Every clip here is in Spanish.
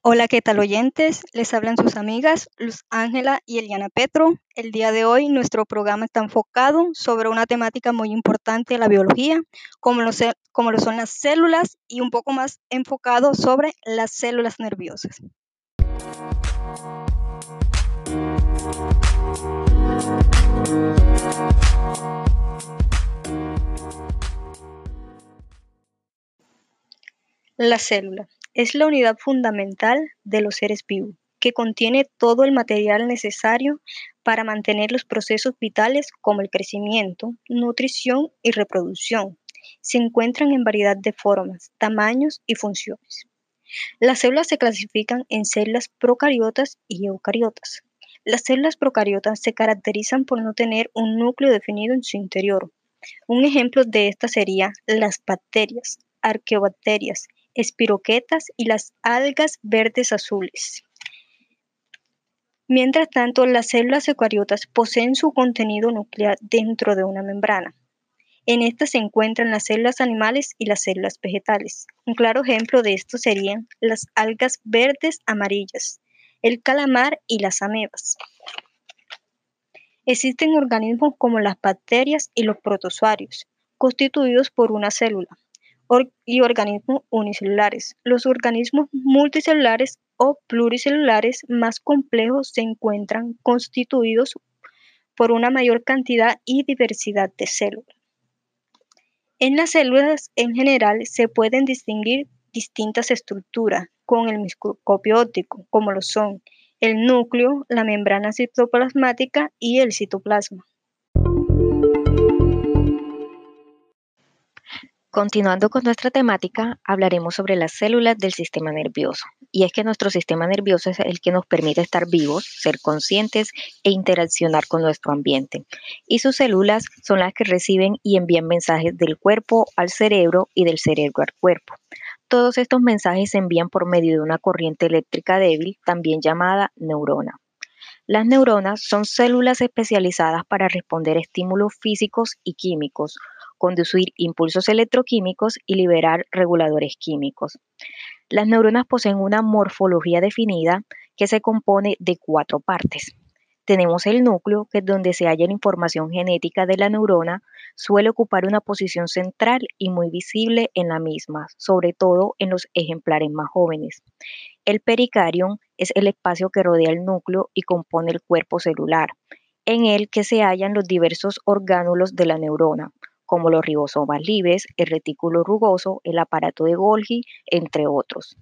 Hola, ¿qué tal oyentes? Les hablan sus amigas Luz Ángela y Eliana Petro. El día de hoy nuestro programa está enfocado sobre una temática muy importante de la biología, como lo, como lo son las células y un poco más enfocado sobre las células nerviosas. La célula es la unidad fundamental de los seres vivos, que contiene todo el material necesario para mantener los procesos vitales como el crecimiento, nutrición y reproducción. Se encuentran en variedad de formas, tamaños y funciones. Las células se clasifican en células procariotas y eucariotas. Las células procariotas se caracterizan por no tener un núcleo definido en su interior. Un ejemplo de estas serían las bacterias, arqueobacterias, espiroquetas y las algas verdes azules. Mientras tanto, las células eucariotas poseen su contenido nuclear dentro de una membrana. En esta se encuentran las células animales y las células vegetales. Un claro ejemplo de esto serían las algas verdes amarillas, el calamar y las amebas. Existen organismos como las bacterias y los protozoarios, constituidos por una célula, y organismos unicelulares. Los organismos multicelulares o pluricelulares más complejos se encuentran constituidos por una mayor cantidad y diversidad de células. En las células en general se pueden distinguir distintas estructuras con el microscopio óptico, como lo son el núcleo, la membrana citoplasmática y el citoplasma. Continuando con nuestra temática, hablaremos sobre las células del sistema nervioso. Y es que nuestro sistema nervioso es el que nos permite estar vivos, ser conscientes e interaccionar con nuestro ambiente. Y sus células son las que reciben y envían mensajes del cuerpo al cerebro y del cerebro al cuerpo. Todos estos mensajes se envían por medio de una corriente eléctrica débil, también llamada neurona. Las neuronas son células especializadas para responder a estímulos físicos y químicos, conducir impulsos electroquímicos y liberar reguladores químicos. Las neuronas poseen una morfología definida que se compone de cuatro partes. Tenemos el núcleo, que es donde se halla la información genética de la neurona, suele ocupar una posición central y muy visible en la misma, sobre todo en los ejemplares más jóvenes. El pericarium es el espacio que rodea el núcleo y compone el cuerpo celular, en el que se hallan los diversos orgánulos de la neurona, como los ribosomas libres, el retículo rugoso, el aparato de Golgi, entre otros.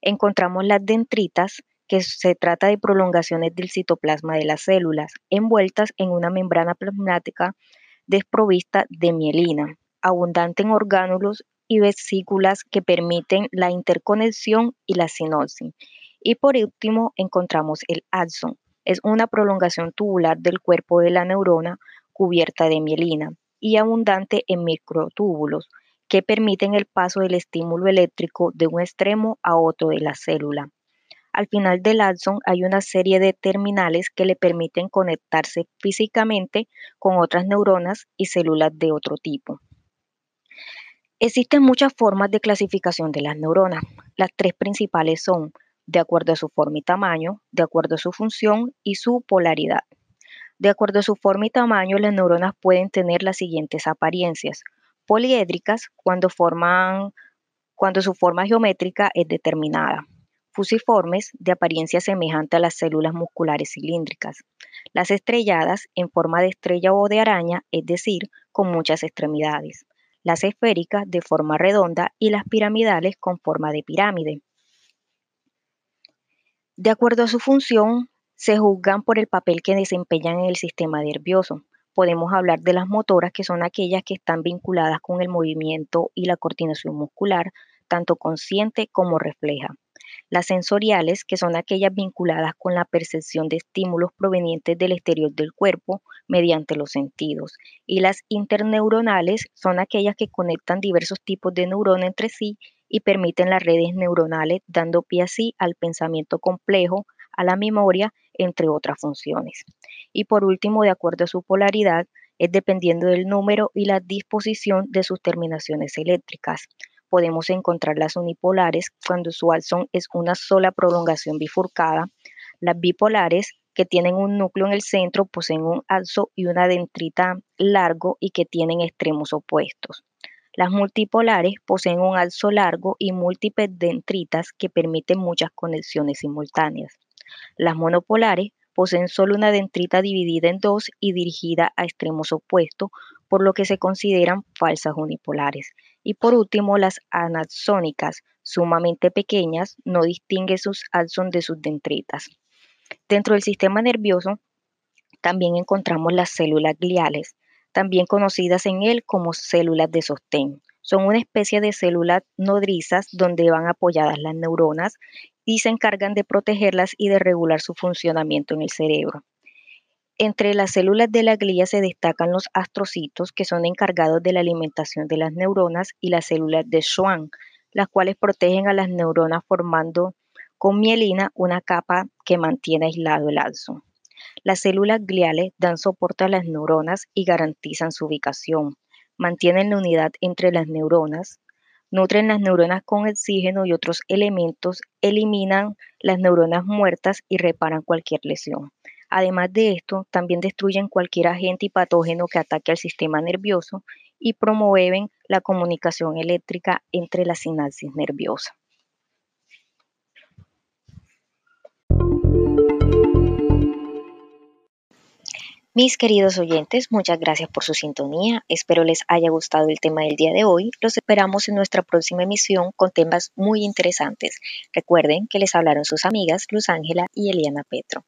Encontramos las dendritas, que se trata de prolongaciones del citoplasma de las células, envueltas en una membrana plasmática desprovista de mielina, abundante en orgánulos y vesículas que permiten la interconexión y la sinopsis. Y por último encontramos el axón. Es una prolongación tubular del cuerpo de la neurona cubierta de mielina y abundante en microtúbulos que permiten el paso del estímulo eléctrico de un extremo a otro de la célula. Al final del axón hay una serie de terminales que le permiten conectarse físicamente con otras neuronas y células de otro tipo. Existen muchas formas de clasificación de las neuronas. Las tres principales son de acuerdo a su forma y tamaño, de acuerdo a su función y su polaridad. De acuerdo a su forma y tamaño, las neuronas pueden tener las siguientes apariencias. Poliédricas, cuando, forman, cuando su forma geométrica es determinada. Fusiformes, de apariencia semejante a las células musculares cilíndricas. Las estrelladas, en forma de estrella o de araña, es decir, con muchas extremidades. Las esféricas, de forma redonda, y las piramidales, con forma de pirámide. De acuerdo a su función, se juzgan por el papel que desempeñan en el sistema nervioso. Podemos hablar de las motoras, que son aquellas que están vinculadas con el movimiento y la coordinación muscular, tanto consciente como refleja. Las sensoriales, que son aquellas vinculadas con la percepción de estímulos provenientes del exterior del cuerpo mediante los sentidos. Y las interneuronales son aquellas que conectan diversos tipos de neuronas entre sí y permiten las redes neuronales, dando pie así al pensamiento complejo, a la memoria, entre otras funciones. Y por último, de acuerdo a su polaridad, es dependiendo del número y la disposición de sus terminaciones eléctricas. podemos encontrar las unipolares cuando su alzón es una sola prolongación bifurcada. Las bipolares, que tienen un núcleo en el centro, poseen un alzo y una dentrita largo y que tienen extremos opuestos. Las multipolares poseen un alzo largo y múltiples dentritas que permiten muchas conexiones simultáneas. Las monopolares poseen solo una dentrita dividida en dos y dirigida a extremos opuestos, por lo que se consideran falsas unipolares. Y por último, las anaxónicas, sumamente pequeñas, no distinguen sus alzón de sus dentritas. Dentro del sistema nervioso también encontramos las células gliales, también conocidas en él como células de sostén. Son una especie de células nodrizas donde van apoyadas las neuronas y se encargan de protegerlas y de regular su funcionamiento en el cerebro. Entre las células de la glía se destacan los astrocitos, que son encargados de la alimentación de las neuronas, y las células de Schwann, las cuales protegen a las neuronas formando con mielina una capa que mantiene aislado el alzo. Las células gliales dan soporte a las neuronas y garantizan su ubicación, mantienen la unidad entre las neuronas, nutren las neuronas con oxígeno y otros elementos, eliminan las neuronas muertas y reparan cualquier lesión. Además de esto, también destruyen cualquier agente y patógeno que ataque al sistema nervioso y promueven la comunicación eléctrica entre la sinapsis nerviosa. Mis queridos oyentes, muchas gracias por su sintonía. Espero les haya gustado el tema del día de hoy. Los esperamos en nuestra próxima emisión con temas muy interesantes. Recuerden que les hablaron sus amigas Luz Ángela y Eliana Petro.